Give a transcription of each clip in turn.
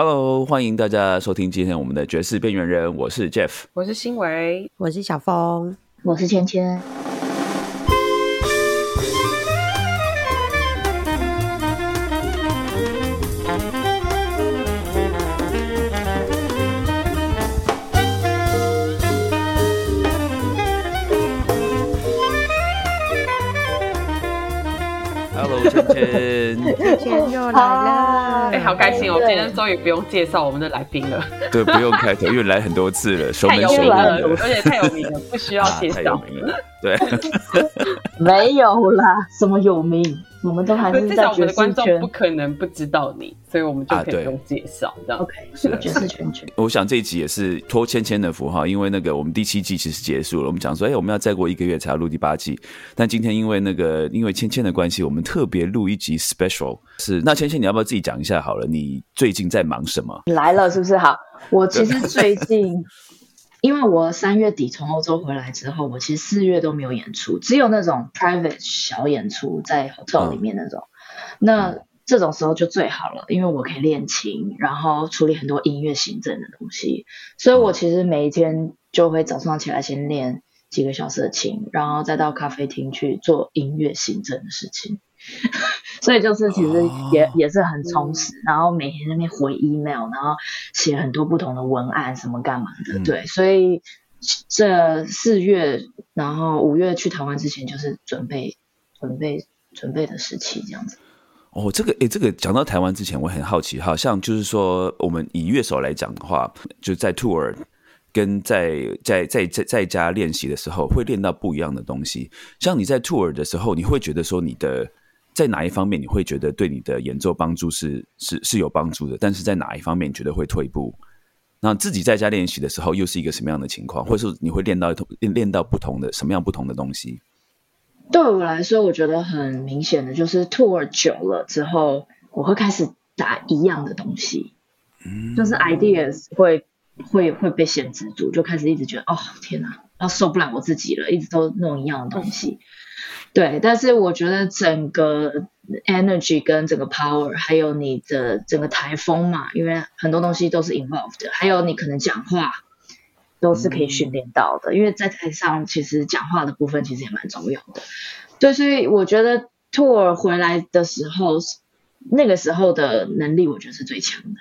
Hello，欢迎大家收听今天我们的爵士边缘人，我是 Jeff，我是新维，我是小峰，我是芊芊。芊芊又来了，哎，好开心哦！今天终于不用介绍我们的来宾了。对，不用开头，因为来很多次了，熟门熟路了，而且太有名了，不需要介绍。太有名了，对。没有啦，什么有名？我们都还是在我们的观众不可能不知道你，所以我们就可以不用介绍，这样 OK。是爵士圈圈。我想这一集也是托芊芊的福哈，因为那个我们第七季其实结束了，我们讲说，哎，我们要再过一个月才要录第八季，但今天因为那个因为芊芊的关系，我们特别录一集 special。是，那芊芊你要不要自己讲一下好了？你最近在忙什么？你来了是不是？好，我其实最近。因为我三月底从欧洲回来之后，我其实四月都没有演出，只有那种 private 小演出在 hotel 里面那种。那这种时候就最好了，因为我可以练琴，然后处理很多音乐行政的东西。所以我其实每一天就会早上起来先练几个小时的琴，然后再到咖啡厅去做音乐行政的事情。所以就是其实也也是很充实，然后每天那边回 email，然后写很多不同的文案，什么干嘛的，对。所以这四月，然后五月去台湾之前，就是准备准备准备的时期这样子。哦，这个诶，这个讲到台湾之前，我很好奇，好像就是说，我们以乐手来讲的话，就在 tour 跟在在在在在家练习的时候，会练到不一样的东西。像你在 tour 的时候，你会觉得说你的。在哪一方面你会觉得对你的演奏帮助是是是有帮助的？但是在哪一方面你觉得会退步？那自己在家练习的时候又是一个什么样的情况？或者是你会练到练练到不同的什么样不同的东西？对我来说，我觉得很明显的就是 tour 久了之后，我会开始打一样的东西，嗯，就是 ideas 会会会被限制住，就开始一直觉得哦天哪，要受不了我自己了，一直都弄一样的东西。对，但是我觉得整个 energy 跟整个 power，还有你的整个台风嘛，因为很多东西都是 involved，的还有你可能讲话都是可以训练到的，因为在台上其实讲话的部分其实也蛮重要的。对，所以我觉得 tour 回来的时候，那个时候的能力我觉得是最强的。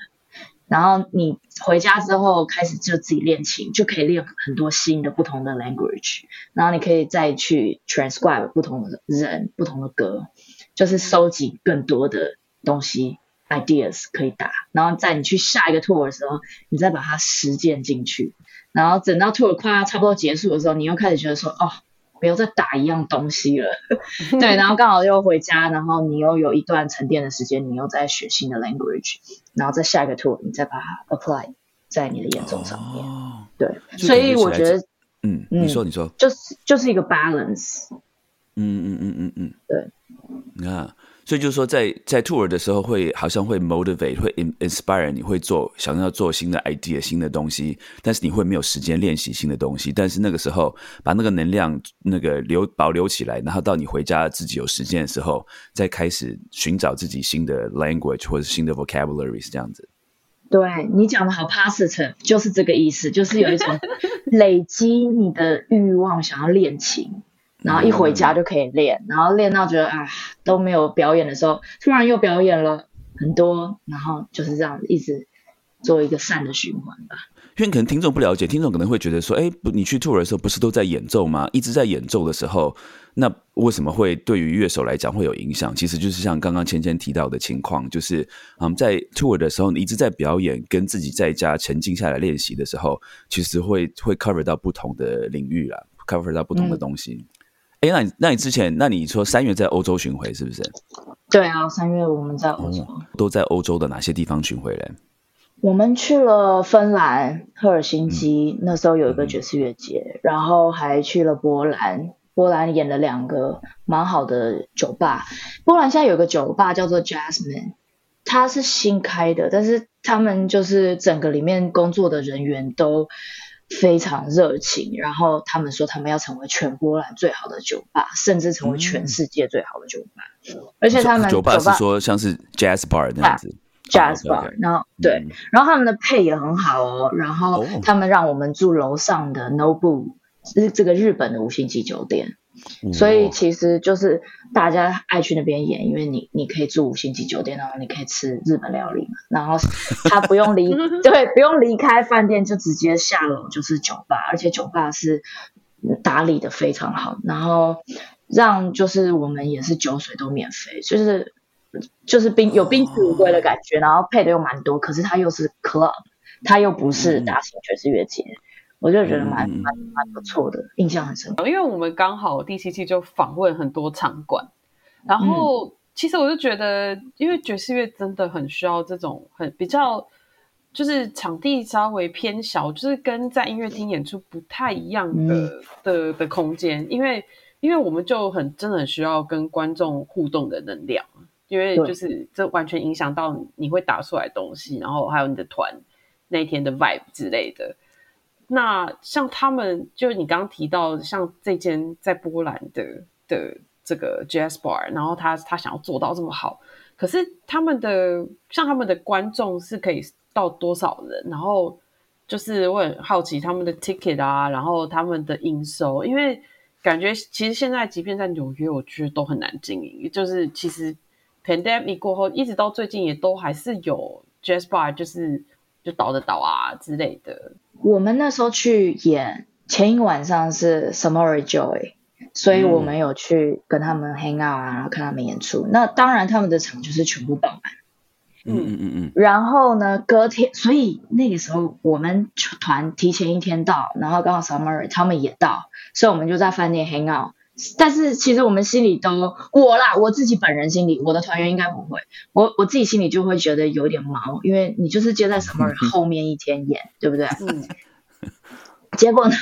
然后你回家之后开始就自己练琴，就可以练很多新的不同的 language。然后你可以再去 transcribe 不同的人、不同的歌，就是收集更多的东西 ideas 可以打。然后在你去下一个 tour 的时候，你再把它实践进去。然后等到 tour 快要差不多结束的时候，你又开始觉得说，哦。不要再打一样东西了，对，然后刚好又回家，然后你又有一段沉淀的时间，你又在学新的 language，然后再下一个 tour，你再把它 apply 在你的演奏上面，对，所以我觉得，嗯，你说你说，就是就是一个 balance，嗯嗯嗯嗯嗯，对，你看。所以就是说，在在 tour 的时候，会好像会 motivate，会 inspire，你会做想要做新的 idea、新的东西，但是你会没有时间练习新的东西。但是那个时候，把那个能量那个留保留起来，然后到你回家自己有时间的时候，再开始寻找自己新的 language 或者新的 vocabularies 这样子。对你讲的好，positive 就是这个意思，就是有一种累积你的欲望，想要练琴。然后一回家就可以练，然后练到觉得啊都没有表演的时候，突然又表演了很多，然后就是这样一直做一个善的循环吧。因为可能听众不了解，听众可能会觉得说，哎，不，你去 tour 的时候不是都在演奏吗？一直在演奏的时候，那为什么会对于乐手来讲会有影响？其实就是像刚刚芊芊提到的情况，就是嗯，在 tour 的时候，你一直在表演，跟自己在家沉静下来练习的时候，其实会会 cover 到不同的领域啦，cover 到不同的东西。哎，那你那你之前，那你说三月在欧洲巡回是不是？对啊，三月我们在欧洲，都在欧洲的哪些地方巡回嘞？我们去了芬兰赫尔辛基，那时候有一个爵士乐节，然后还去了波兰，波兰演了两个蛮好的酒吧。波兰现在有个酒吧叫做 Jasmine，它是新开的，但是他们就是整个里面工作的人员都。非常热情，然后他们说他们要成为全波兰最好的酒吧，甚至成为全世界最好的酒吧。而且他们酒吧是说像是 jazz bar 那样子。Jazz bar，然后对，然后他们的配也很好哦，然后他们让我们住楼上的 Nobu，是这个日本的五星级酒店，所以其实就是大家爱去那边演，因为你你可以住五星级酒店，然后你可以吃日本料理嘛，然后他不用离 对不用离开饭店，就直接下楼就是酒吧，而且酒吧是打理的非常好，然后让就是我们也是酒水都免费，就是。就是宾有宾至如归的感觉，然后配的又蛮多，可是它又是 club，它又不是大型爵士乐节，我就觉得蛮蛮蛮不错的，印象很深刻。因为我们刚好第七期就访问很多场馆，然后其实我就觉得，因为爵士乐真的很需要这种很比较，就是场地稍微偏小，就是跟在音乐厅演出不太一样的的的空间，因为因为我们就很真的很需要跟观众互动的能量。因为就是这完全影响到你会打出来东西，然后还有你的团那一天的 vibe 之类的。那像他们，就你刚刚提到，像这间在波兰的的这个 jazz bar，然后他他想要做到这么好，可是他们的像他们的观众是可以到多少人？然后就是我很好奇他们的 ticket 啊，然后他们的营收，因为感觉其实现在即便在纽约，我觉得都很难经营，就是其实。pandemic 过后，一直到最近也都还是有 jazz bar，就是就倒的倒啊之类的。我们那时候去演前一个晚上是 Summer Joy，所以我们有去跟他们 hang out 啊，然后看他们演出。那当然他们的场就是全部爆满。嗯嗯嗯嗯。然后呢，隔天，所以那个时候我们团提前一天到，然后刚好 Summer 他们也到，所以我们就在饭店 hang out。但是其实我们心里都我啦，我自己本人心里，我的团员应该不会，我我自己心里就会觉得有点毛，因为你就是接在什么人后面一天演，对不对？嗯。结果呢，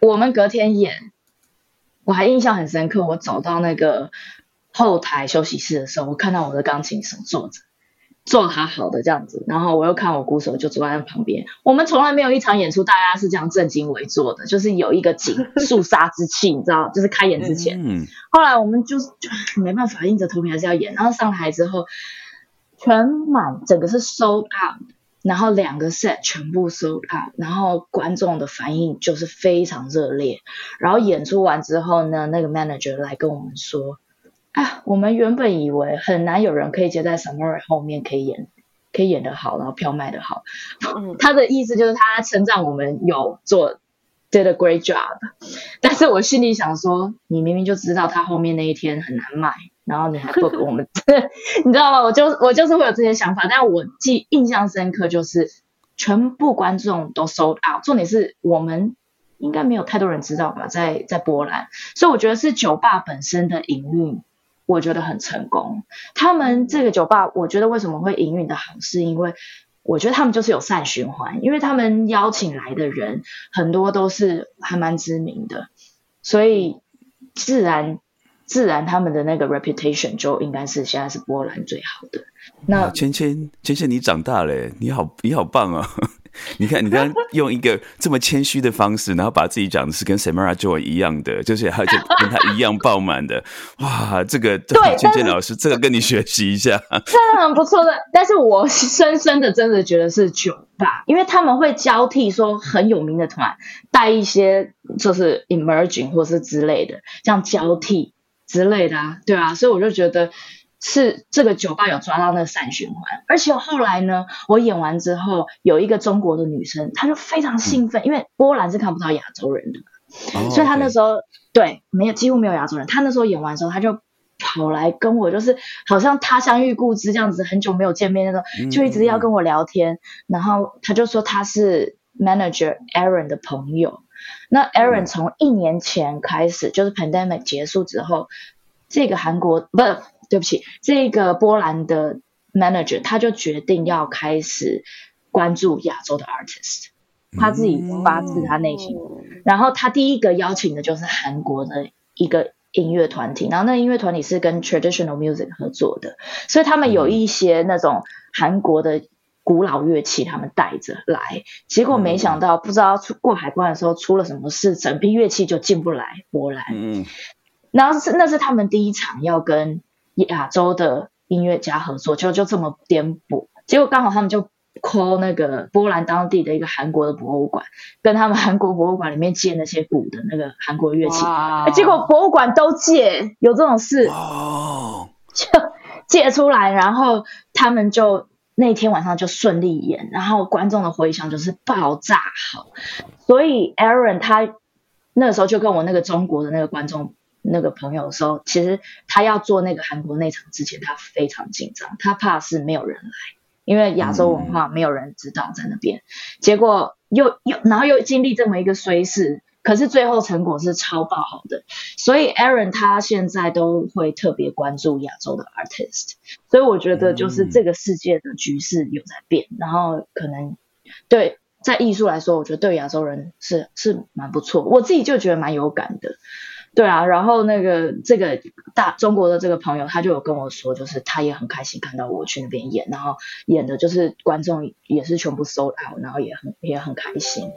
我们隔天演，我还印象很深刻，我走到那个后台休息室的时候，我看到我的钢琴手坐着。做他好的这样子，然后我又看我鼓手就坐在旁边。我们从来没有一场演出大家是这样正襟危坐的，就是有一个紧肃杀之气，你知道，就是开演之前。嗯后来我们就就没办法，硬着头皮还是要演。然后上台之后全满，整个是 sold out，然后两个 set 全部 sold out，然后观众的反应就是非常热烈。然后演出完之后呢，那个 manager 来跟我们说。啊，我们原本以为很难有人可以接在 Summer 后面可以演，可以演得好，然后票卖得好。他的意思就是他称赞我们有做 did a great job，但是我心里想说，你明明就知道他后面那一天很难卖，然后你还不给我们，你知道吗？我就我就是会有这些想法，但我记印象深刻就是全部观众都 sold out，重点是我们应该没有太多人知道吧，在在波兰，所以我觉得是酒吧本身的营运。我觉得很成功。他们这个酒吧，我觉得为什么会营运的好，是因为我觉得他们就是有善循环，因为他们邀请来的人很多都是还蛮知名的，所以自然自然他们的那个 reputation 就应该是现在是波兰最好的。那芊芊芊芊，你长大了，你好你好棒啊！你看，你刚刚用一个这么谦虚的方式，然后把自己讲的是跟 Samara Joy 一样的，就是而且跟他一样爆满的，哇，这个对，娟娟老师，这个跟你学习一下，真的很不错的。但是我深深的真的觉得是酒吧，因为他们会交替说很有名的团带一些就是 emerging 或是之类的，这样交替之类的啊，对啊，所以我就觉得。是这个酒吧有抓到那个善循环，而且后来呢，我演完之后，有一个中国的女生，她就非常兴奋，因为波兰是看不到亚洲人的，所以她那时候对没有几乎没有亚洲人，她那时候演完之后，她就跑来跟我，就是好像他乡遇故知这样子，很久没有见面那种，就一直要跟我聊天，然后她就说她是 manager Aaron 的朋友，那 Aaron 从一年前开始，就是 pandemic 结束之后，这个韩国不。对不起，这个波兰的 manager 他就决定要开始关注亚洲的 artist，他自己发自他内心。然后他第一个邀请的就是韩国的一个音乐团体，然后那音乐团体是跟 traditional music 合作的，所以他们有一些那种韩国的古老乐器，他们带着来。结果没想到，不知道出过海关的时候出了什么事，整批乐器就进不来波兰。嗯，然后是那是他们第一场要跟。亚洲的音乐家合作，就就这么颠簸。结果刚好他们就 call 那个波兰当地的一个韩国的博物馆，跟他们韩国博物馆里面借那些鼓的那个韩国乐器，结果博物馆都借，有这种事。哦，就借出来，然后他们就那天晚上就顺利演，然后观众的回响就是爆炸好，所以 Aaron 他那时候就跟我那个中国的那个观众那个朋友的时候，其实他要做那个韩国那场之前，他非常紧张，他怕是没有人来，因为亚洲文化没有人知道在那边，结果又又然后又经历这么一个衰事。可是最后成果是超爆好的，所以 Aaron 他现在都会特别关注亚洲的 artist，所以我觉得就是这个世界的局势有在变，然后可能对在艺术来说，我觉得对亚洲人是是蛮不错，我自己就觉得蛮有感的。对啊，然后那个这个大中国的这个朋友，他就有跟我说，就是他也很开心看到我去那边演，然后演的就是观众也是全部 sold out，然后也很也很开心。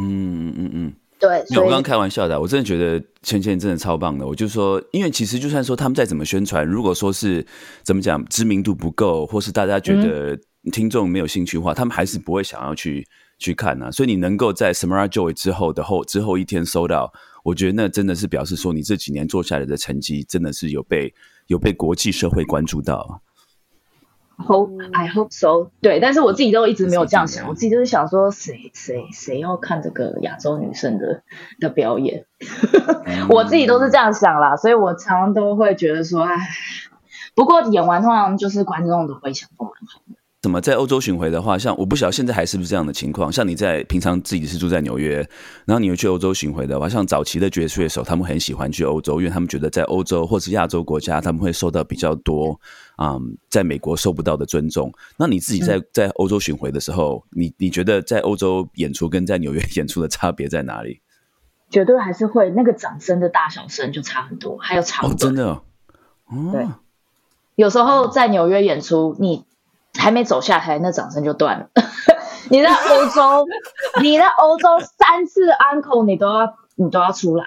嗯嗯嗯嗯。对，没有，所以我刚刚开玩笑的啊，我真的觉得芊芊真的超棒的。我就说，因为其实就算说他们再怎么宣传，如果说是怎么讲知名度不够，或是大家觉得听众没有兴趣的话，他们还是不会想要去去看啊。所以你能够在 Samara Joy 之后的后之后一天收到，我觉得那真的是表示说你这几年做下来的成绩真的是有被有被国际社会关注到。hope I hope so，对，但是我自己都一直没有这样想，我自己就是想说，谁谁谁要看这个亚洲女生的的表演，我自己都是这样想啦，所以我常常都会觉得说，哎，不过演完通常就是观众的回响都蛮好的。怎么在欧洲巡回的话，像我不晓得现在还是不是这样的情况。像你在平常自己是住在纽约，然后你又去欧洲巡回的话，像早期的爵士乐手，他们很喜欢去欧洲，因为他们觉得在欧洲或是亚洲国家，他们会受到比较多嗯，在美国受不到的尊重。那你自己在在欧洲巡回的时候，你你觉得在欧洲演出跟在纽约 演出的差别在哪里？绝对还是会那个掌声的大小声就差很多，还有长哦，短。真的哦，对哦，有时候在纽约演出，你还没走下台，那掌声就断了。你在欧洲，你在欧洲三次 uncle 你都要你都要出来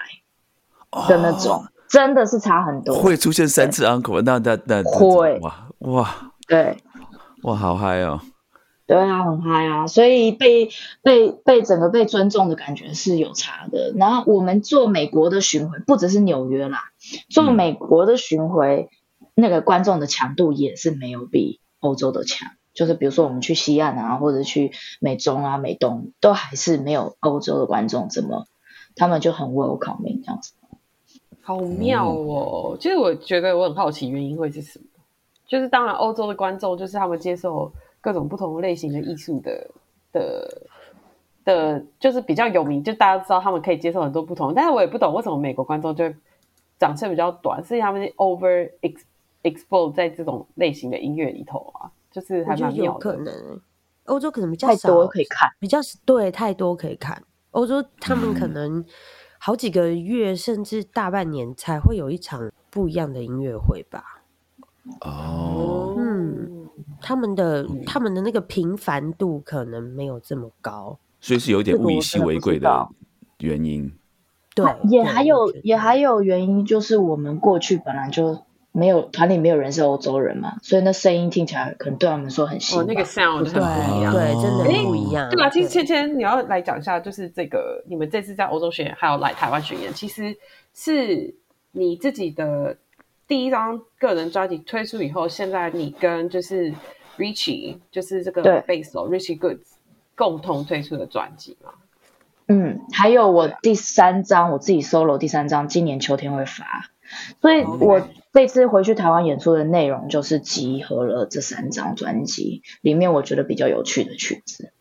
的那种，真的是差很多。会出现三次 uncle，那那那那会哇哇对哇，好嗨哦！对啊，很嗨啊，所以被被被整个被尊重的感觉是有差的。然后我们做美国的巡回，不只是纽约啦，做嗯美国的巡回，那个观众的强度也是没有比欧洲的强。就是比如说我们去西岸啊，或者去美中啊、美东，都还是没有欧洲的观众这么，他们就很 welcome 这样子。好妙哦！其实我觉得我很好奇原因会是什么。就是当然，欧洲的观众就是他们接受各种不同类型的艺术的的的，就是比较有名，就大家知道他们可以接受很多不同。但是我也不懂为什么美国观众就掌声比较短，是因为他们 over expose 在这种类型的音乐里头啊，就是还我觉得有。可能欸，欧洲可能比较太多少可以看，比较对太多可以看。欧洲他们可能好几个月甚至大半年才会有一场不一样的音乐会吧。哦，嗯，他们的他们的那个频繁度可能没有这么高。所以是有点物以稀为贵的原因。对，也还有也还有原因，就是我们过去本来就没有团里没有人是欧洲人嘛，所以那声音听起来可能对他们说很新哦，那个 sound 很不一样。对，真的诶不一样。对吧，其实芊芊，你要来讲一下，就是这个你们这次在欧洲巡演，还有来台湾巡演，其实是你自己的第一张个人专辑推出以后，现在你跟就是 Richie，就是这个对贝斯手 Richie Goods 共同推出的专辑嘛。嗯，还有我第三张我自己 solo 第三张，今年秋天会发，所以我这次回去台湾演出的内容就是集合了这三张专辑里面我觉得比较有趣的曲子。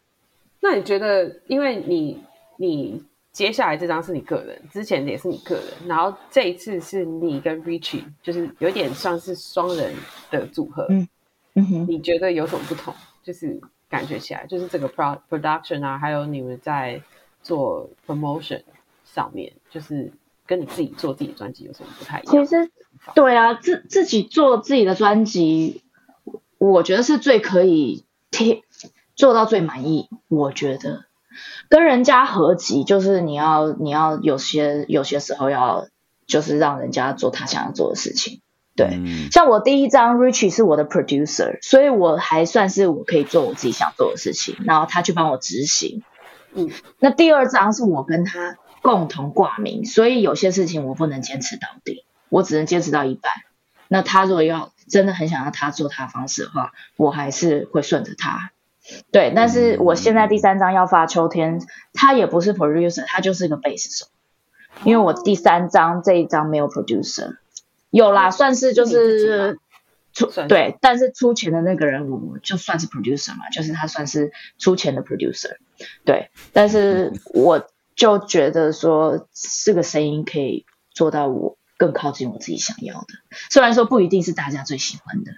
那你觉得，因为你你接下来这张是你个人，之前也是你个人，然后这一次是你跟 Richie，就是有点像是双人的组合，嗯嗯哼，你觉得有什么不同？就是感觉起来，就是这个 pro production 啊，还有你们在做 promotion 上面，就是跟你自己做自己专辑有什么不太一样？其实对啊，自自己做自己的专辑，我觉得是最可以贴做到最满意。我觉得跟人家合集，就是你要你要有些有些时候要就是让人家做他想要做的事情，对，嗯像我第一张 Richie 是我的 producer，所以我还算是我可以做我自己想做的事情，然后他去帮我执行。嗯，那第二张是我跟他共同挂名，所以有些事情我不能坚持到底，我只能坚持到一半。那他如果要真的很想要他做他的方式的话，我还是会顺着他。对，但是我现在第三张要发秋天，他也不是 producer，他就是个贝斯手。因为我第三张这一张没有 producer，有啦，算是就是出对，但是出钱的那个人，我就算是 producer 嘛，就是他算是出钱的 producer，对，但是我就觉得说这个声音可以做到我更靠近我自己想要的，虽然说不一定是大家最喜欢的，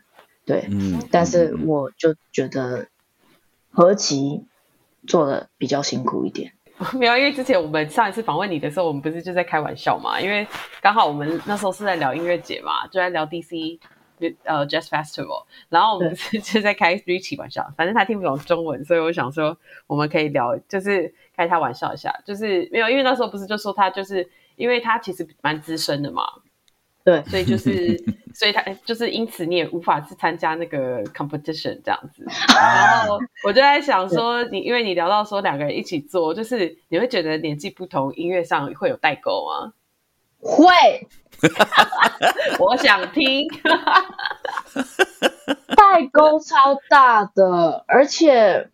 对，嗯，但是我就觉得合集做的比较辛苦一点。没有，因为之前我们上一次访问你的时候，我们不是就在开玩笑嘛？因为刚好我们那时候是在聊音乐节嘛，就在聊 DC 呃 Jazz Festival，然后我们是 就在开 Richie 玩笑，反正他听不懂中文，所以我想说我们可以聊，就是开他玩笑一下，就是没有，因为那时候不是就说他就是因为他其实蛮资深的嘛，对，所以就是，所以他就是因此你也无法去参加那个 competition 这样子。然后我就在想说，你因为你聊到说两个人一起做，就是你会觉得年纪不同，音乐上会有代沟吗？会，我想听。代沟超大的，而且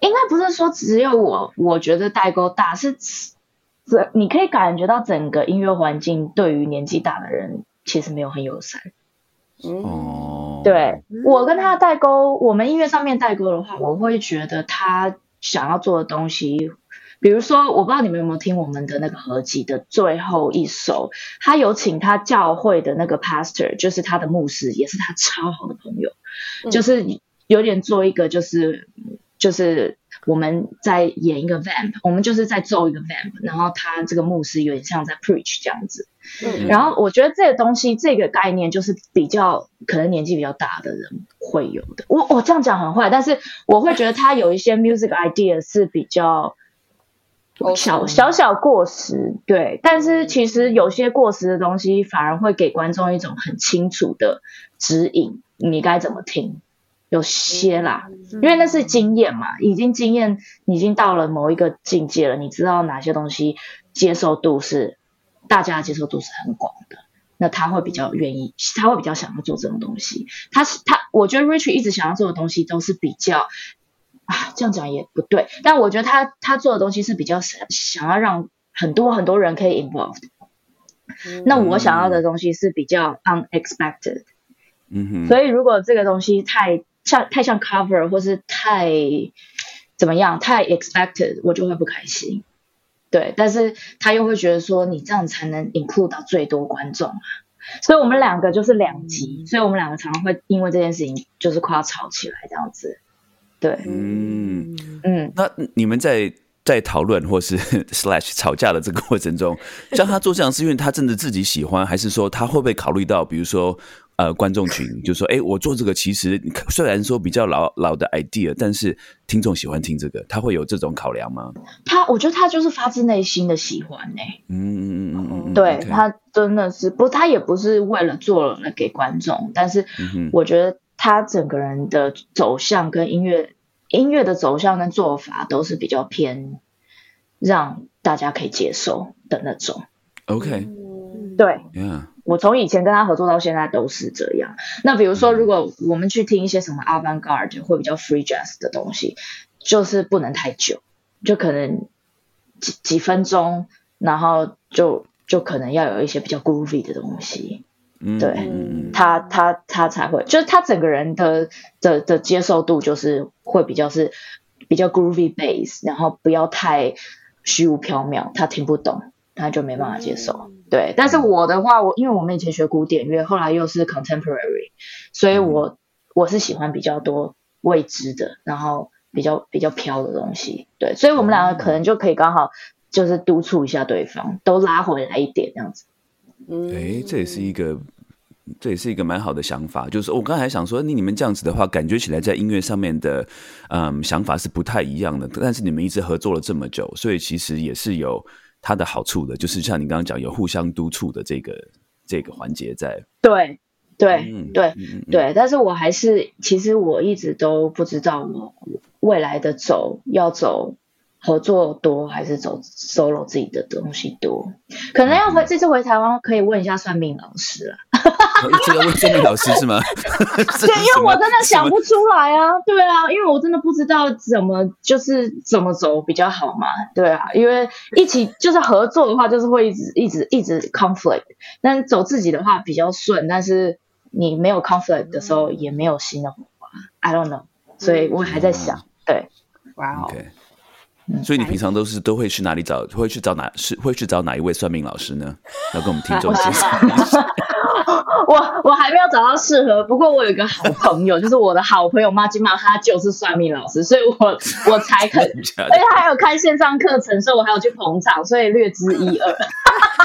应该不是说只有我，我觉得代沟大，是整你可以感觉到整个音乐环境对于年纪大的人其实没有很友善。嗯，哦，对我跟他的代沟，我们音乐上面代沟的话，我会觉得他想要做的东西，比如说，我不知道你们有没有听我们的那个合集的最后一首，他有请他教会的那个 pastor，就是他的牧师，也是他超好的朋友，嗯就是有点做一个就是就是我们在演一个 vamp，我们就是在奏一个 vamp，然后他这个牧师有点像在 preach 这样子。嗯然后我觉得这个东西，这个概念就是比较可能年纪比较大的人会有的。我我这样讲很坏，但是我会觉得他有一些 music idea 是比较小小小过时，对。但是其实有些过时的东西，反而会给观众一种很清楚的指引，你该怎么听。有些啦，因为那是经验嘛，已经经验已经到了某一个境界了，你知道哪些东西接受度是大家的接受度是很广的，那他会比较愿意，他会比较想要做这种东西。他是他，我觉得 Rich 一直想要做的东西都是比较啊，这样讲也不对，但我觉得他他做的东西是比较想想要让很多很多人可以 involved。那我想要的东西是比较 unexpected，嗯哼，所以如果这个东西太像太像 cover 或是太怎么样太 expected，我就会不开心。对，但是他又会觉得说你这样才能 include 到最多观众啊，所以我们两个就是两极，所以我们两个常常会因为这件事情就是快要吵起来这样子。对，嗯，嗯，那你们在在讨论或是 slash 吵架的这个过程中，像他做这样是因为他真的自己喜欢，还是说他会不会考虑到，比如说呃观众群，就说哎，我做这个其实虽然说比较老老的 idea，但是听众喜欢听这个，他会有这种考量吗？他我觉得他就是发自内心的喜欢呢、嗯嗯嗯嗯嗯，对他真的是不，他也不是为了做了给观众，但是我觉得他整个人的走向跟音乐音乐的走向跟做法都是比较偏让大家可以接受的那种。OK，对 yeah，我从以前跟他合作到现在都是这样。那比如说，如果我们去听一些什么 avant garde 或比较 free jazz 的东西，就是不能太久，就可能几几分钟，然后就就可能要有一些比较 groovy 的东西。嗯对嗯他他他才会，就是他整个人的的的接受度就是会比较是比较 groovy bass，然后不要太虚无缥缈，他听不懂，他就没办法接受。对，但是我的话，我因为我们以前学古典乐，后来又是 contemporary，所以我我是喜欢比较多未知的，然后比较比较飘的东西。对，所以我们两个可能就可以刚好就是督促一下对方，都拉回来一点这样子。嗯哎，这也是一个，这也是一个蛮好的想法。就是我刚才想说，你你们这样子的话，感觉起来在音乐上面的，嗯，想法是不太一样的。但是你们一直合作了这么久，所以其实也是有它的好处的。就是像你刚刚讲，有互相督促的这个这个环节在。对对嗯对对，但是我还是其实我一直都不知道我未来的走要走合作多还是走 solo 自己的东西多，可能要回这次回台湾可以问一下算命老师啊。这个问算命老师是吗？对，因为我真的想不出来啊，对啊，因为我真的不知道怎么就是怎么走比较好嘛，对啊，因为一起就是合作的话，就是会一直一直一直 conflict，但走自己的话比较顺，但是你没有 conflict 的时候也没有新的火花，I don't know，所以我还在想，对，哇哦所以你平常都是都会去哪里找？会去找哪是会去找哪一位算命老师呢？要跟我们听众介绍一下。我我还没有找到适合，不过我有一个好朋友，就是我的好朋友妈金妈，她就是算命老师，所以我我才肯，而且她还有开线上课程，所以我还有去捧场，所以略知一二。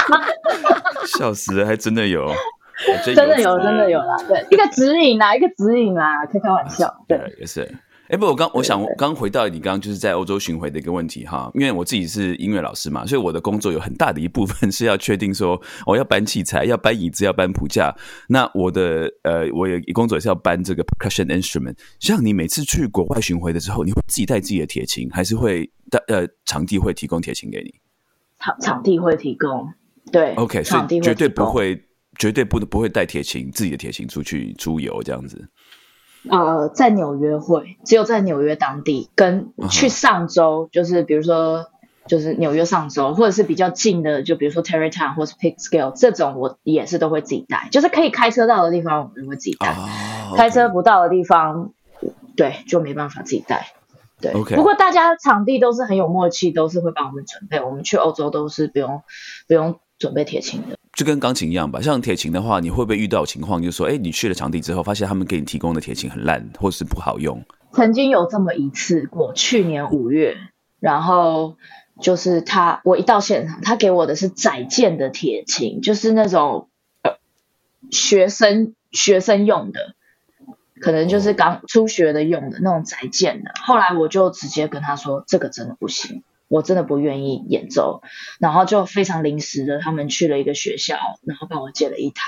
笑死了，还真的有，还真真的有，真的有啦，对，一个指引啦，一个指引啦，开开玩笑，对，对，也是。哎，不，我刚我想我刚回到你刚刚就是在欧洲巡回的一个问题哈，因为我自己是音乐老师嘛，所以我的工作有很大的一部分 是要确定说我要搬器材、要搬椅子、要搬谱架。那我的呃，我有工作也是要搬这个 percussion instrument。像你每次去国外巡回的时候，你会自己带自己的铁琴，还是会带呃场地会提供铁琴给你场场地会提供，对？OK，所以绝对，不会，绝对不不会带铁琴自己的铁琴出去出游这样子。呃，在纽约会，只有在纽约当地跟去上周，就是比如说。就是纽约上周，或者是比较近的，就比如说 Terrytown 或是 Peekskill 这种，我也是都会自己带。就是可以开车到的地方，我们会自己带。哦开车不到的地方，对，就没办法自己带。对不过大家场地都是很有默契，都是会帮我们准备。我们去欧洲都是不用不用准备铁琴的。就跟钢琴一样吧，像铁琴的话，你会不会遇到情况，就是说，哎，你去了场地之后，发现他们给你提供的铁琴很烂，或是不好用？曾经有这么一次过，去年五月，然后就是他，我一到现场，他给我的是窄件的铁琴，就是那种呃学生学生用的，可能就是刚初学的用的那种窄件的。后来我就直接跟他说，这个真的不行。我真的不愿意演奏，然后就非常临时的，他们去了一个学校，然后帮我借了一台。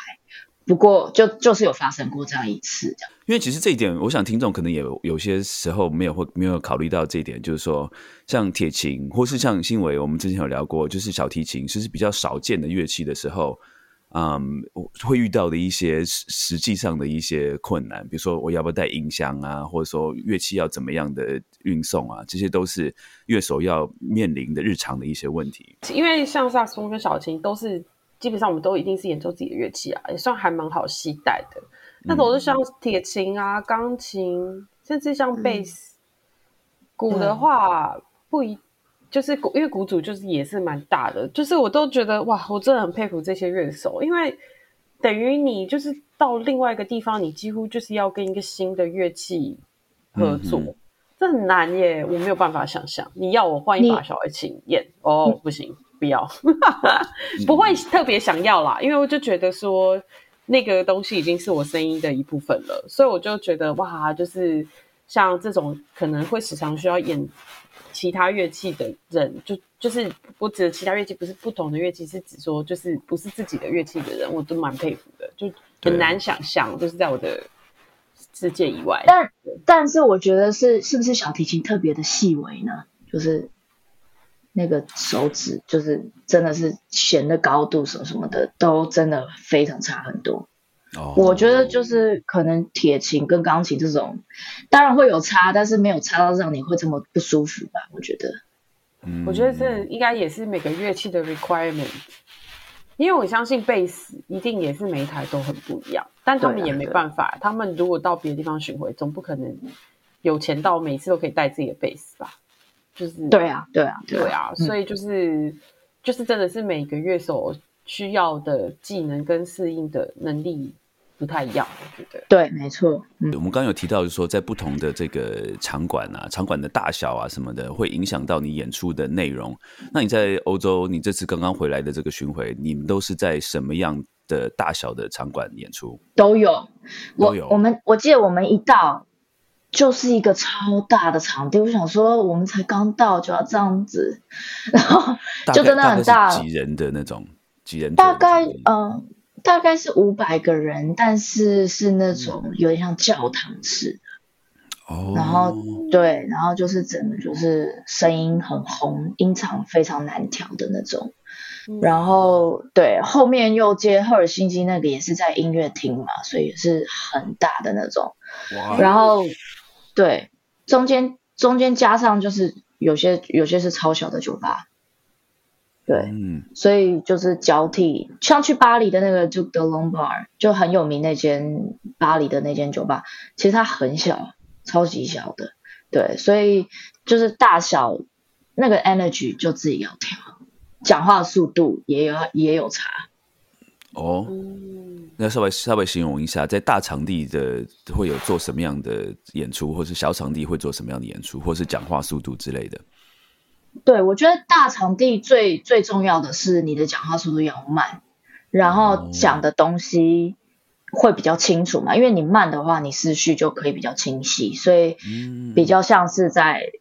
不过就就是有发生过这样一次，这样。因为其实这一点，我想听众可能也有有些时候没有会没有考虑到这一点，就是说，像铁琴或是像新伟，我们之前有聊过，就是小提琴，其实比较少见的乐器的时候，嗯，会遇到的一些实实际上的一些困难，比如说我要不要带音箱啊，或者说乐器要怎么样的运送啊，这些都是乐手要面临的日常的一些问题。因为像萨克斯风跟小提琴都是基本上我们都一定是演奏自己的乐器啊，也算还蛮好携带的。那都是像铁琴啊、钢琴，甚至像贝斯、鼓的话不一，就是，因为鼓组就是也是蛮大的，就是我都觉得哇，我真的很佩服这些乐手，因为等于你就是到另外一个地方，你几乎就是要跟一个新的乐器合作。嗯这很难耶，我没有办法想象。你要我换一把小提琴演，哦，不行，不要，不会特别想要啦，因为我就觉得说那个东西已经是我声音的一部分了，所以我就觉得哇，就是像这种可能会时常需要演其他乐器的人，就就是我指的其他乐器不是不同的乐器，是指说就是不是自己的乐器的人，我都蛮佩服的，就很难想象，就是在我的世界以外。但但是我觉得是是不是小提琴特别的细微呢？就是那个手指，就是真的是弦的高度什么什么的，都真的非常差很多。哦我觉得就是可能铁琴跟钢琴这种，当然会有差，但是没有差到让你会这么不舒服吧？我觉得。嗯我觉得这应该也是每个乐器的 requirement，因为我相信贝斯一定也是每一台都很不一样，但他们也没办法，他们如果到别的地方巡回，总不可能有钱到每次都可以带自己的贝斯吧？就是对啊，对啊，对啊，嗯所以就是就是真的是每个乐手需要的技能跟适应的能力不太一样，我觉得。对，没错。嗯，我们刚刚有提到，就是说在不同的这个场馆啊，场馆的大小啊什么的，会影响到你演出的内容。那你在欧洲，你这次刚刚回来的这个巡回，你们都是在什么样的大小的场馆演出？都有。我都有我们我记得我们一到就是一个超大的场地，我想说我们才刚到就要这样子，然后就真的很大大几人的那种，几人大概嗯、呃大概是五百个人，但是是那种有点像教堂式。的，哦，然后对，然后就是整个就是声音很红，音场非常难调的那种。然后对，后面又接赫尔辛基那个也是在音乐厅嘛，所以也是很大的那种。哇，然后对，中间中间加上就是有些有些是超小的酒吧，对，嗯，所以就是交替，像去巴黎的那个 Duke de Lombard 就很有名那间巴黎的那间酒吧，其实它很小，超级小的，对，所以就是大小那个 energy 就自己要调，讲话速度也有也有差。哦，嗯，那稍微稍微形容一下，在大场地的会有做什么样的演出，或是小场地会做什么样的演出，或是讲话速度之类的。对，我觉得大场地最最重要的是你的讲话速度要慢，然后讲的东西会比较清楚嘛，因为你慢的话，你思绪就可以比较清晰，所以嗯。比较像是在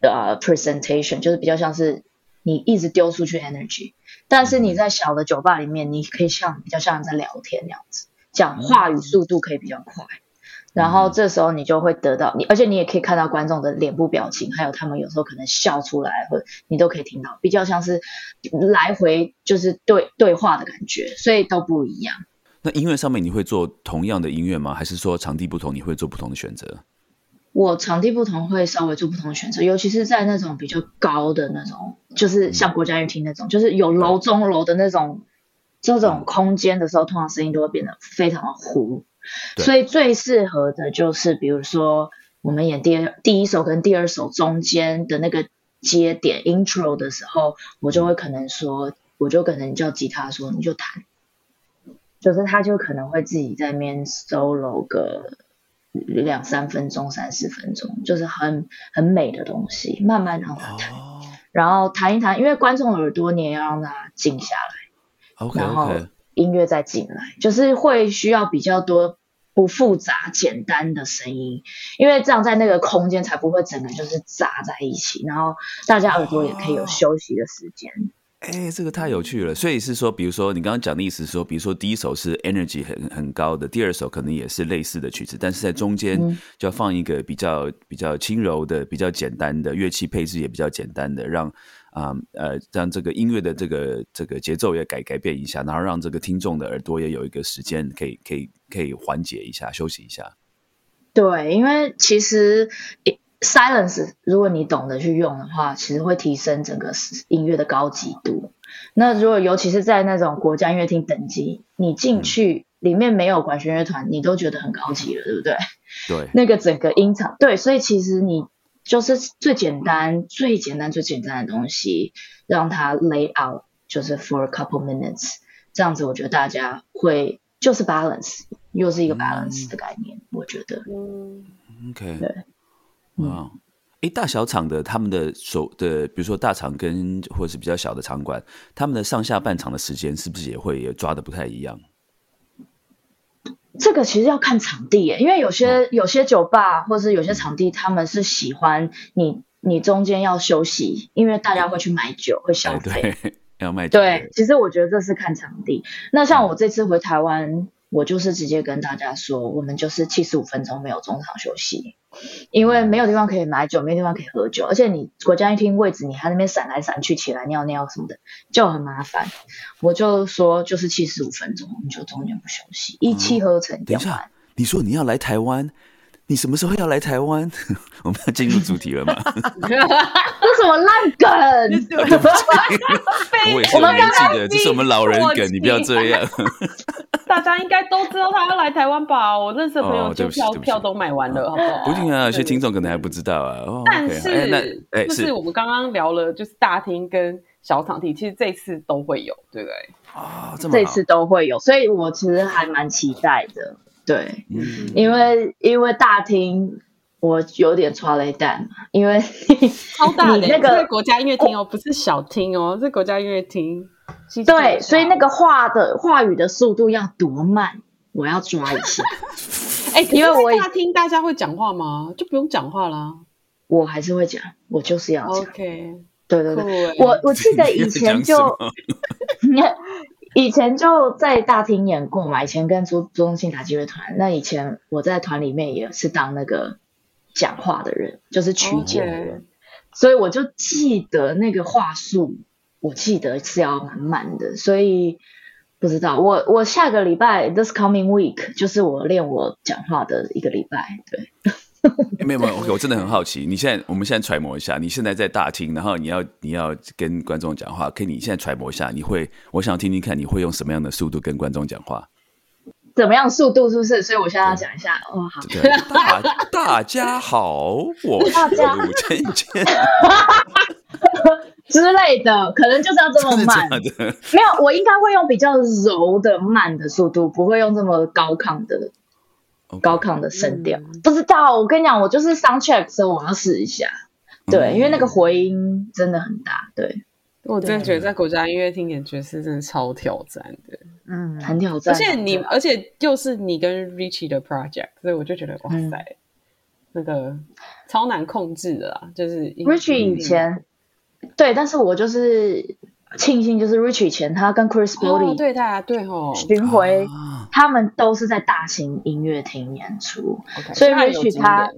呃 presentation，就是比较像是你一直丢出去 energy，但是你在小的酒吧里面，你可以像比较像在聊天那样子，讲话语速度可以比较快。然后这时候你就会得到你，而且你也可以看到观众的脸部表情，还有他们有时候可能笑出来，或你都可以听到，比较像是来回就是对对话的感觉，所以都不一样。那音乐上面你会做同样的音乐吗？还是说场地不同，你会做不同的选择？我场地不同会稍微做不同的选择，尤其是在那种比较高的那种，就是像国家乐厅那种，就是有楼中楼的那种这种空间的时候，通常声音都会变得非常的糊。对。所以最适合的就是，比如说我们演第二第一首跟第二首中间的那个接点 intro 的时候，我就会可能说，我就可能叫吉他说你就弹，就是他就可能会自己在那边 solo 个两三分钟、三四分钟，就是很很美的东西，慢慢让他弹，哦。然后弹一弹，因为观众的耳朵你也要让他静下来。然后 OK，音乐再进来，就是会需要比较多不复杂、简单的声音，因为这样在那个空间才不会整个就是杂在一起，然后大家耳朵也可以有休息的时间。哎，这个太有趣了。所以是说，比如说你刚刚讲的意思是说，比如说第一首是 energy 很很高的，第二首可能也是类似的曲子，但是在中间嗯就要放一个比较比较轻柔的、比较简单的乐器配置，也比较简单的，让啊呃让这个音乐的这个这个节奏也改改变一下，然后让这个听众的耳朵也有一个时间可以可以可以缓解一下、休息一下。对，因为其实 silence 如果你懂得去用的话，其实会提升整个音乐的高级度。那如果尤其是在那种国家音乐厅等级，你进去里面没有管弦乐团，你都觉得很高级了，对不对？对，那个整个音场，对，所以其实你就是最简单、最简单、最简单的东西，让它 lay out，就是 for a couple minutes，这样子，我觉得大家会就是 balance，又是一个 balance 的概念，我觉得。嗯，OK，对，哇，诶，大小厂的他们的手的，比如说大厂跟或者是比较小的场馆，他们的上下半场的时间是不是也会也抓的不太一样？这个其实要看场地耶，因为有些有些酒吧或者是有些场地，他们是喜欢你你中间要休息，因为大家会去买酒，会消哎，费。对，要买酒对，其实我觉得这是看场地。那像我这次回台湾，我就是直接跟大家说，我们就是七十五分钟没有中场休息，因为没有地方可以买酒，没有地方可以喝酒，而且你国家一厅位置，你还那边闪来闪去，起来尿尿什么的，就很麻烦。我就说就是七十五分钟，你就中间不休息，一气呵成等一下。，你说你要来台湾，你什么时候要来台湾？我们要进入主题了吗？这什么烂梗？我也是有年我们刚纪的，这是我们老人梗，你不要这样。大家应该都知道他要来台湾吧？我认识的朋友就票票都买完了，好不好？不一定啊，有些对听众可能还不知道啊。哦，但是，哎那哎就是我们刚刚聊了，就是大厅跟小场地，其实这次都会有，对不对？啊，这么好这次都会有，所以我其实还蛮期待的。对，嗯因为因为大厅我有点抓雷蛋嘛，因为 超大的、你那个国家音乐厅哦，不是小厅哦，是国家音乐厅。是对，所以那个，个话的话语的速度要多慢，我要抓一下。哎、因为我大厅大家会讲话吗？就不用讲话啦。我还是会讲，我就是要讲。OK，对对对，欸我我记得以前就 以前就在大厅演过嘛，以前跟朱朱宗庆打击乐团，那以前我在团里面也是当那个讲话的人，就是曲解的人所以我就记得那个话术，我记得是要满满的，所以不知道我我下个礼拜 this coming week 就是我练我讲话的一个礼拜，对。没有没有，我真的很好奇。你现在，我们现在揣摩一下，你现在在大厅，然后你要你要跟观众讲话，可以你现在揣摩一下，你会，我想听听看，你会用什么样的速度跟观众讲话？怎么样速度是不是？所以我现在要讲一下哦，好，对大大家好，我是大家陆芊芊，之类的，可能就是要这么慢。真的？没有，我应该会用比较柔的慢的速度，不会用这么高亢的 OK 高亢的声调。嗯。不知道，我跟你讲，我就是 sound check 的时候我要试一下。对，嗯。因为那个回音真的很大，对，我真的觉得在国家音乐厅演爵士真的超挑战的，嗯，很挑战。而且你，而且又是你跟 Richie 的 project，所以我就觉得哇嗯。塞，那个超难控制的啦，就是 Richie 以前对，但是我就是庆幸，就是 Richie 以前他跟 Chris 哦，Brody 对他对哦巡回，啊他们都是在大型音乐厅演出所以 Richie 他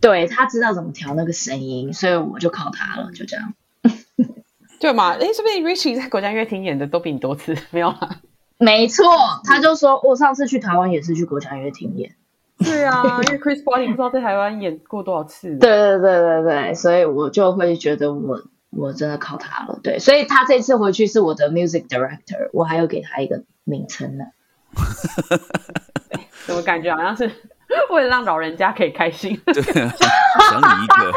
对他知道怎么调那个声音，所以我就靠他了，就这样。对嘛？哎，说不定 Richie 在国家音乐厅演的都比你多次，没有啦？没错，他就说我上次去台湾也是去国家音乐厅演，对啊，因为 Chris Body 不知道在台湾演过多少次，对对对对对，所以我就会觉得我我真的靠他了，对，所以他这次回去是我的 music director，我还有给他一个名称呢。怎么感觉好像是 为了让老人家可以开心。对啊，想你一个，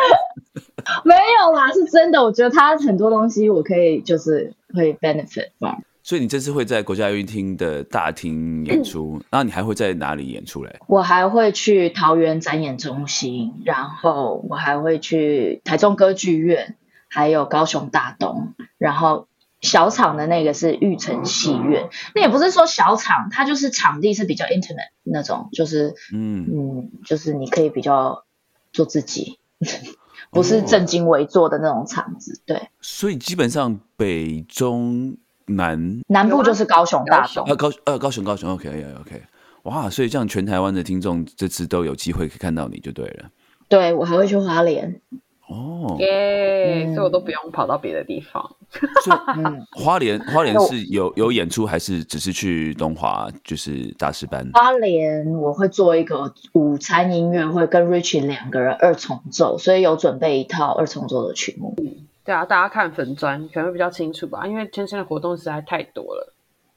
没有啦，是真的，我觉得他很多东西我可以就是会 benefit from。所以你这次会在国家音乐厅的大厅演出，然后你还会在哪里演出嘞？我还会去桃园展演中心，然后我还会去台中歌剧院，还有高雄大东，然后小厂的那个是玉成戏院。那也不是说小厂，它就是场地是比较 intimate 那种，就是嗯，嗯，就是你可以比较做自己，不是正襟危坐的那种场子。对，所以基本上北中南南部就是高雄大高雄东啊，高呃高雄高雄，OK OK，哇，所以这样全台湾的听众这次都有机会可以看到你就对了。对我还会去花莲。哦，耶、嗯所以我都不用跑到别的地方。所以嗯，花莲花莲是有有演出，还是只是去东华就是大师班？花莲我会做一个午餐音乐会，跟 Richie 两个人二重奏，所以有准备一套二重奏的曲目。对啊，大家看粉砖可能会比较清楚吧，因为芊芊的活动实在太多了。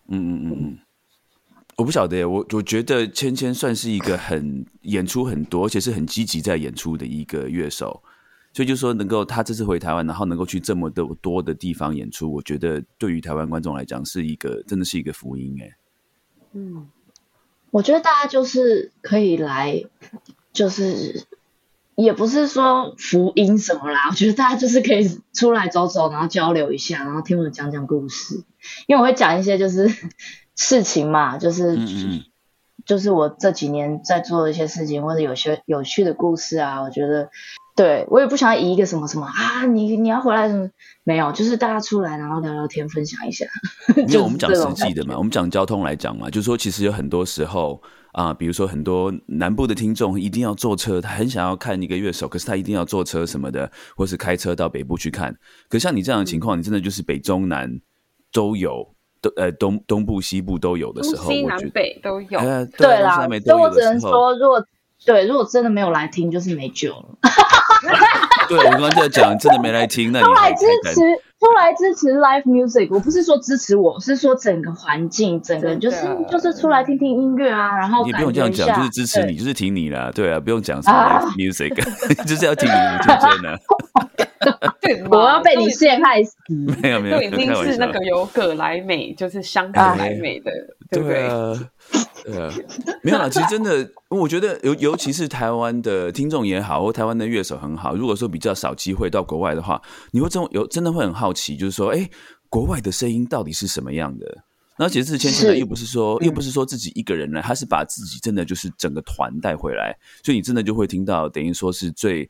嗯嗯嗯嗯，我不晓得耶，我我觉得芊芊算是一个很演出很多，而且是很积极在演出的一个乐手。所以就说能够他这次回台湾，然后能够去这么多多的地方演出，我觉得对于台湾观众来讲是一个真的是一个福音哎。嗯，我觉得大家就是可以来，就是也不是说福音什么啦，我觉得大家就是可以出来走走，然后交流一下，然后听我讲讲故事，因为我会讲一些就是事情嘛，就是嗯嗯嗯就是我这几年在做的一些事情，或者有些有趣的故事啊，我觉得，对我也不想要以一个什么什么啊，你你要回来什么，没有，就是大家出来然后聊聊天，分享一下。因为我们讲实际的嘛，我们讲交通来讲嘛，就是说其实有很多时候啊、比如说很多南部的听众一定要坐车，他很想要看一个乐手，可是他一定要坐车什么的，或是开车到北部去看。可像你这样的情况，你真的就是北中南都有，都呃东东部西部都有的时候，西南我觉得。北都有。呃，对啊东西啦所以我只能说，如果对，如果真的没有来听，就是没救了。对我刚刚在讲，真的没来听，那你出来支持，出来支持 live music。我不是说支持我，是说整个环境，整个就是就是出来听听音乐啊，然后你不用这样讲，就是支持你，就是听你啦，对啊，不用讲什么啊 live music，就是要听你的推荐呢。对，我要被你陷害死。没有没有，都已经是那个有葛莱美，就是香港莱美的，对不对？对啊，对啊，没有啦。其实真的，我觉得尤尤其是台湾的听众也好，或台湾的乐手很好。如果说比较少机会到国外的话，你会真有真的会很好奇，就是说，哎，国外的声音到底是什么样的？然后其实之前现在又不是说，嗯又不是说自己一个人来，他是把自己真的就是整个团带回来，所以你真的就会听到，等于说是最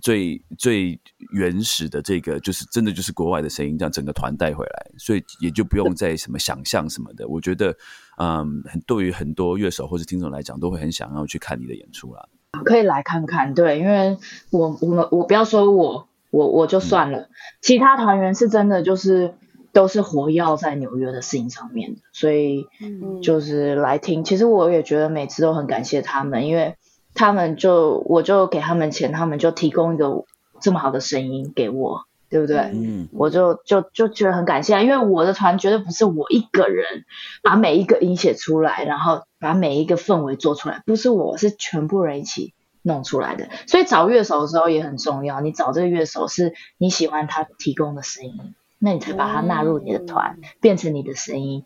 最最原始的这个，就是真的就是国外的声音，这样整个团带回来，所以也就不用再什么想象什么的。我觉得，嗯，很对于很多乐手或者听众来讲，都会很想要去看你的演出啦。可以来看看，对，因为我我们我不要说我我我就算了，其他团员是真的就是都是活跃在纽约的事情上面的，所以就是来听。其实我也觉得每次都很感谢他们，因为。他们就我就给他们钱，他们就提供一个这么好的声音给我，对不对？嗯，我就就就觉得很感谢，因为我的团绝对不是我一个人把每一个音写出来，然后把每一个氛围做出来，不是我是全部人一起弄出来的。所以找乐手的时候也很重要，你找这个乐手是你喜欢他提供的声音，那你才把他纳入你的团，变成你的声音。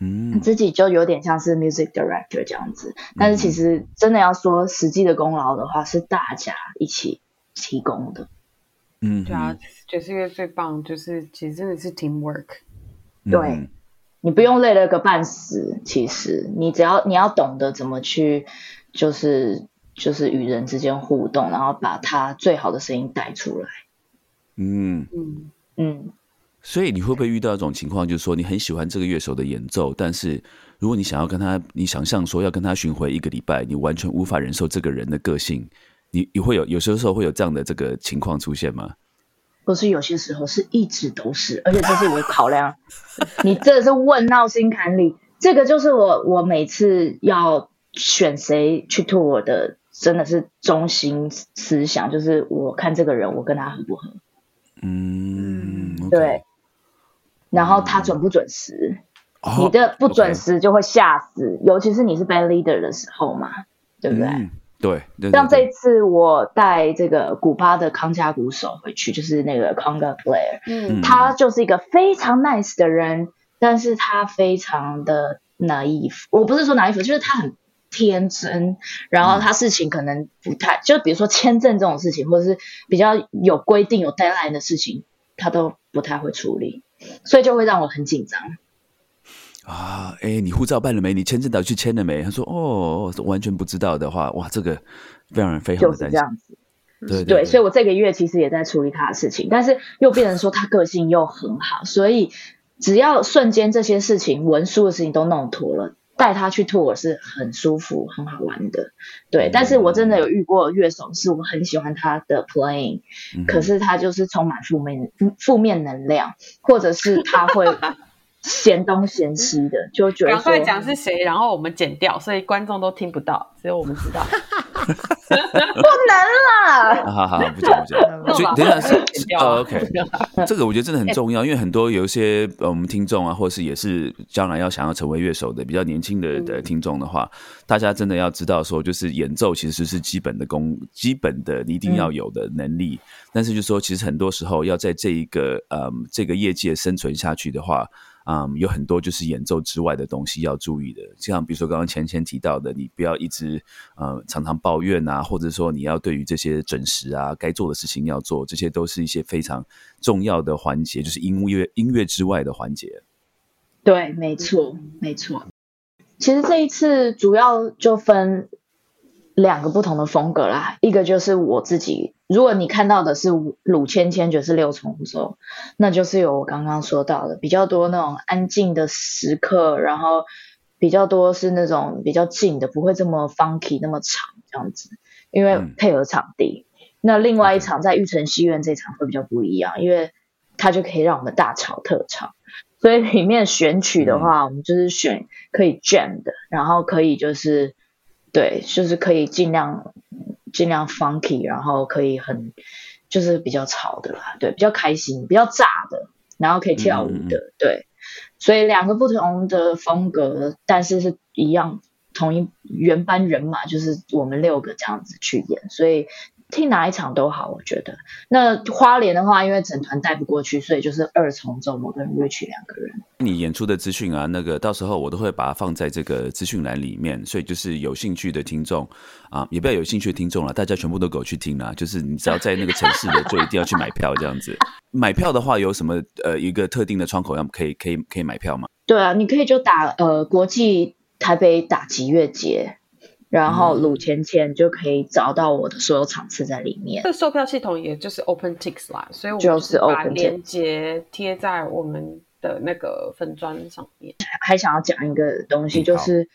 嗯，自己就有点像是 music director 这样子，但是其实真的要说实际的功劳的话，是大家一起提供的。嗯，对啊，爵士乐最棒就是其实真的是 team work。对，你不用累了个半死，其实你只要你要懂得怎么去，就是就是与人之间互动，然后把他最好的声音带出来。嗯嗯嗯。所以你会不会遇到一种情况，就是说你很喜欢这个乐手的演奏，但是如果你想要跟他，你想象说要跟他巡回一个礼拜，你完全无法忍受这个人的个性，你你会有有些时候会有这样的这个情况出现吗？不是，有些时候是一直都是，而且这是我考量。你这是问到心坎里，这个就是我我每次要选谁去 tour 的，真的是中心思想，就是我看这个人，我跟他合不合？嗯，对。然后他准不准时？你的不准时就会吓死，尤其是你是 band leader 的时候嘛，对不对？对。像这一次我带这个古巴的康加鼓手回去，就是那个 conga player，嗯，他就是一个非常 nice 的人，但是他非常的 naive。我不是说 naive，就是他很天真，然后他事情可能不太，就比如说签证这种事情，或者是比较有规定有 deadline 的事情，他都不太会处理。所以就会让我很紧张啊！哎，你护照办了没？你签证到去签了没？他说：“哦，完全不知道的话，哇，这个非常非常就是这样子。”对对，所以我这个月其实也在处理他的事情，但是又变成说他个性又很好，所以只要瞬间这些事情文书的事情都弄妥了。带他去 tour 是很舒服、很好玩的，对。但是我真的有遇过乐手，是我很喜欢他的 playing，可是他就是充满负面负面能量，或者是他会嫌东嫌西的，就觉得赶快讲是谁，然后我们剪掉，所以观众都听不到，只有我们知道。不能啦！好好，不讲不讲。所以等下是，OK，这个我觉得真的很重要，因为很多有一些呃我们听众啊，或是也是将来要想要成为乐手的比较年轻的的听众的话，大家真的要知道说，就是演奏其实是基本的功，基本的你一定要有的能力。但是就说，其实很多时候要在这一个呃这个业界生存下去的话。嗯，有很多就是演奏之外的东西要注意的，像比如说刚刚前前提到的，你不要一直呃常常抱怨啊，或者说你要对于这些准时啊该做的事情要做，这些都是一些非常重要的环节，就是音乐音乐之外的环节。对，没错，没错。其实这一次主要就分两个不同的风格啦，一个就是我自己。如果你看到的是鲁千千爵士六重奏，那就是有我刚刚说到的比较多那种安静的时刻，然后比较多是那种比较静的，不会这么 funky 那么长这样子，因为配合场地。那另外一场在玉成戏院这场会比较不一样，因为它就可以让我们大吵特吵，所以里面选曲的话，我们就是选可以 jam 的，然后可以就是对，就是可以尽量。尽量 funky，然后可以很就是比较吵的啦，对，比较开心，比较炸的，然后可以跳舞的，对，所以两个不同的风格，但是是一样，同一原班人马，就是我们六个这样子去演，所以。听哪一场都好，我觉得。那花莲的话，因为整团带不过去，所以就是二重奏，我跟 Rich 两个人。你演出的资讯啊，那个到时候我都会把它放在这个资讯栏里面，所以就是有兴趣的听众啊，也不要有兴趣的听众了，大家全部都给我去听啊。就是你只要在那个城市的，就一定要去买票这样子。买票的话，有什么呃一个特定的窗口要可以可以可以买票吗？对啊，你可以就打呃国际台北打吉乐节。然后鲁芊芊就可以找到我的所有场次在里面。这售票系统也就是 OpenTix 啦，所以我就是把链接贴在我们的那个粉砖上面。还想要讲一个东西，嗯就是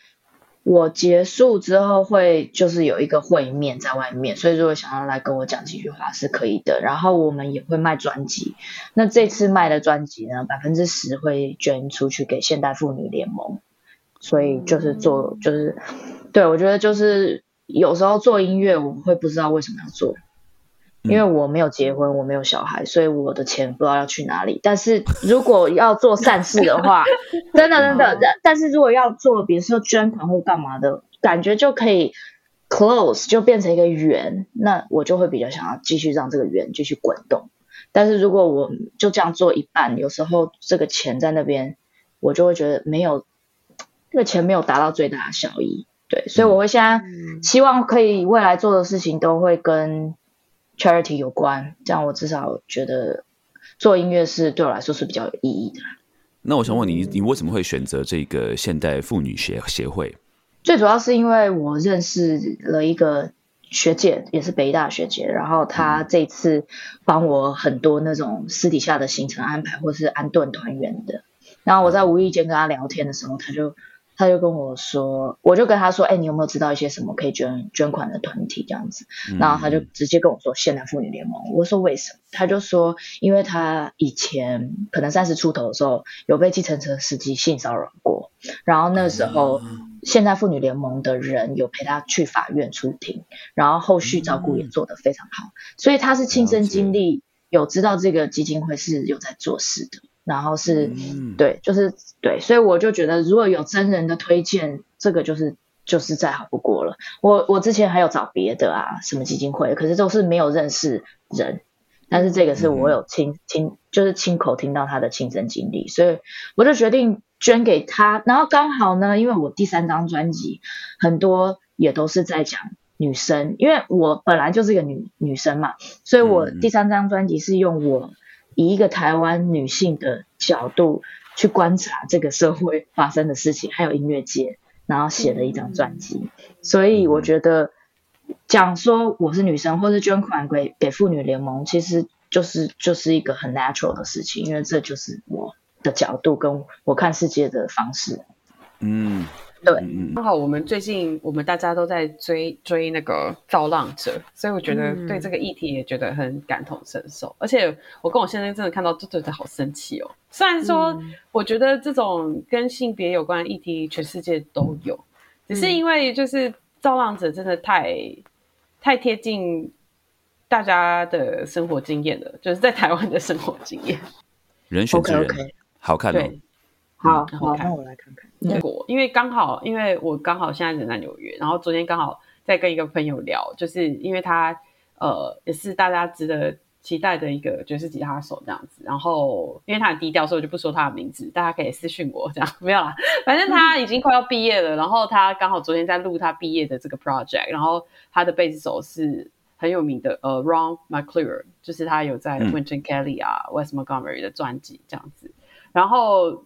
我结束之后会就是有一个会面在外面，所以如果想要来跟我讲几句话是可以的。然后我们也会卖专辑，那这次卖的专辑呢，百分之十会捐出去给现代妇女联盟，所以就是做就是对我觉得就是有时候做音乐我会不知道为什么要做。因为我没有结婚，我没有小孩，所以我的钱不知道要去哪里。但是如果要做善事的话，真的真的，但但是如果要做，比如说捐款或干嘛的，感觉就可以 close 就变成一个圆，那我就会比较想要继续让这个圆继续滚动。但是如果我就这样做一半，有时候这个钱在那边，我就会觉得没有这个钱没有达到最大的效益。对，所以我会现在希望可以未来做的事情都会跟 charity 有关，这样我至少觉得做音乐是对我来说是比较有意义的。那我想问你，你为什么会选择这个现代妇女协协会？最主要是因为我认识了一个学姐，也是北大学姐，然后她这次帮我很多那种私底下的行程安排，或是安顿团员的。然后我在无意间跟她聊天的时候，她就她就跟我说，我就跟他说，哎、你有没有知道一些什么可以捐捐款的团体这样子？然后他就直接跟我说现代妇女联盟。我说为什么？他就说，因为他以前可能三十出头的时候有被计程车司机性骚扰过，然后那时候现代妇女联盟的人有陪他去法院出庭，然后后续照顾也做得非常好，所以他是亲身经历，有知道这个基金会是有在做事的，然后是、嗯对，就是对，所以我就觉得如果有真人的推荐，这个就是就是再好不过了。我我之前还有找别的啊，什么基金会，可是都是没有认识人，但是这个是我有亲亲，就是亲口听到他的亲身经历，所以我就决定捐给他。然后刚好呢，因为我第三张专辑很多也都是在讲女生，因为我本来就是一个女女生嘛，所以我嗯第三张专辑是用我以一个台湾女性的角度去观察这个社会发生的事情，还有音乐界，然后写了一张专辑。所以我觉得讲说我是女生，或是捐款给给妇女联盟，其实就是就是一个很 natural 的事情，因为这就是我的角度跟我看世界的方式。嗯，对嗯嗯刚好我们最近我们大家都在追追那个造浪者，所以我觉得嗯对这个议题也觉得很感同身受。而且我跟我先生真的看到就觉得好生气哦。虽然说嗯我觉得这种跟性别有关的议题全世界都有，只是因为就是造浪者真的太太贴近大家的生活经验了，就是在台湾的生活经验。人选之人 OK，OK 好看哦对。，好，好，那我来看看。因为刚好，因为我刚好现在人在纽约，然后昨天刚好在跟一个朋友聊，就是因为他呃也是大家值得期待的一个爵士吉他手这样子，然后因为他很低调，所以我就不说他的名字，大家可以私讯我这样，没有啦，反正他已经快要毕业了，然后他刚好昨天在录他毕业的这个 project，然后他的贝斯手是。很有名的呃，Ron McClure，就是他有在嗯 Wynton Kelly 啊、West Montgomery 的专辑这样子，然后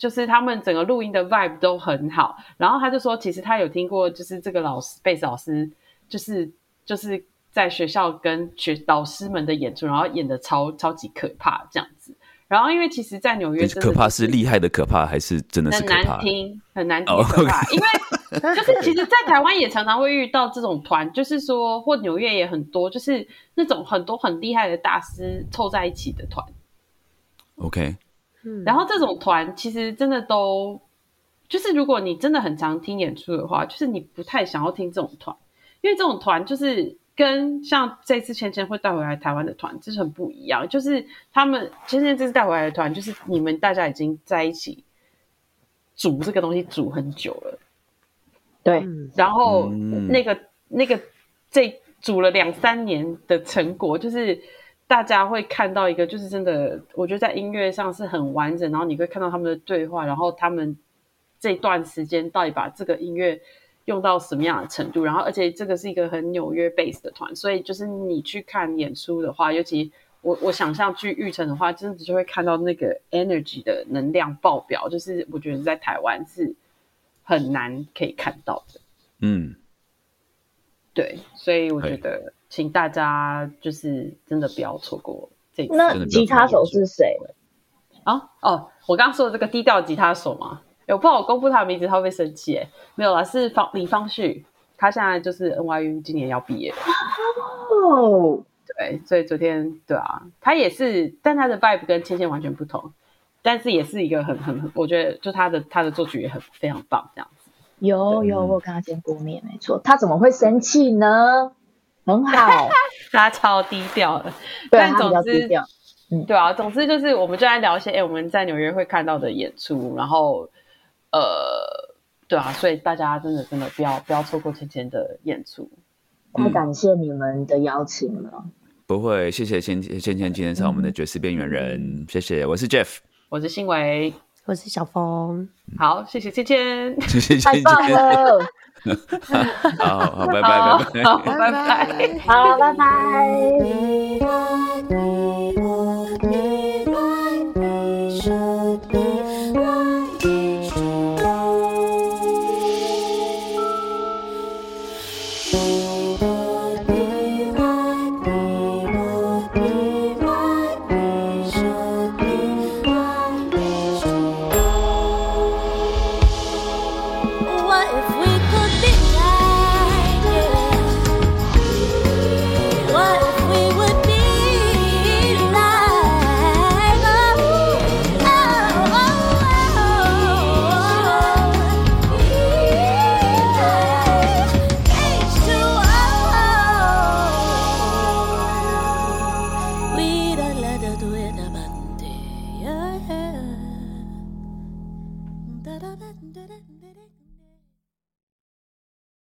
就是他们整个录音的 vibe 都很好。然后他就说，其实他有听过，就是这个老师贝斯老师，就是就是在学校跟学老师们的演出，然后演的超超级可怕这样子。然后因为其实，在纽约可怕是厉害的可怕，还是真的是很难可怕？听，很难听，哦可怕。因为就是其实，在台湾也常常会遇到这种团，就是说，或纽约也很多，就是那种很多很厉害的大师凑在一起的团。OK，嗯。然后这种团其实真的都，就是如果你真的很常听演出的话，就是你不太想要听这种团，因为这种团就是跟像这次芊芊会带回来台湾的团，就是很不一样。就是他们芊芊这次带回来的团，就是你们大家已经在一起煮这个东西煮很久了，对，嗯然后嗯。那个、那个这煮了两三年的成果，就是大家会看到一个，就是真的，我觉得在音乐上是很完整，然后你会看到他们的对话，然后他们这段时间到底把这个音乐用到什么样的程度，然后而且这个是一个很纽约 base 的团，所以就是你去看演出的话，尤其。我我想象去玉成的话，真的就会看到那个 energy 的能量爆表，就是我觉得在台湾是很难可以看到的。嗯对，所以我觉得，请大家就是真的不要错过这一次。那吉他手是谁？啊哦，我刚刚说的这个低调吉他手嘛，有不知道我公布他的名字他会不会生气？哎，没有啦，是方李方旭，他现在就是 NYU 今年要毕业。哦，对，所以昨天对啊，他也是，但他的 vibe 跟芊芊完全不同，但是也是一个很很很，我觉得就他的他的作曲也很非常棒，这样子。有有，我跟他见过面，没错。他怎么会生气呢？很好，他超低调的。对，但总之，嗯，对啊，总之就是我们就来聊一些，哎，我们在纽约会看到的演出，然后，呃，对啊，所以大家真的真的不要不要错过芊芊的演出。太感谢你们的邀请了。不会，谢谢芊芊芊今天上我们的爵士边缘人，谢谢。我是 Jeff，我是新维。我是小峰，好，谢谢芊芊，谢谢太棒了，好 好，拜拜拜拜，拜拜，好，拜拜。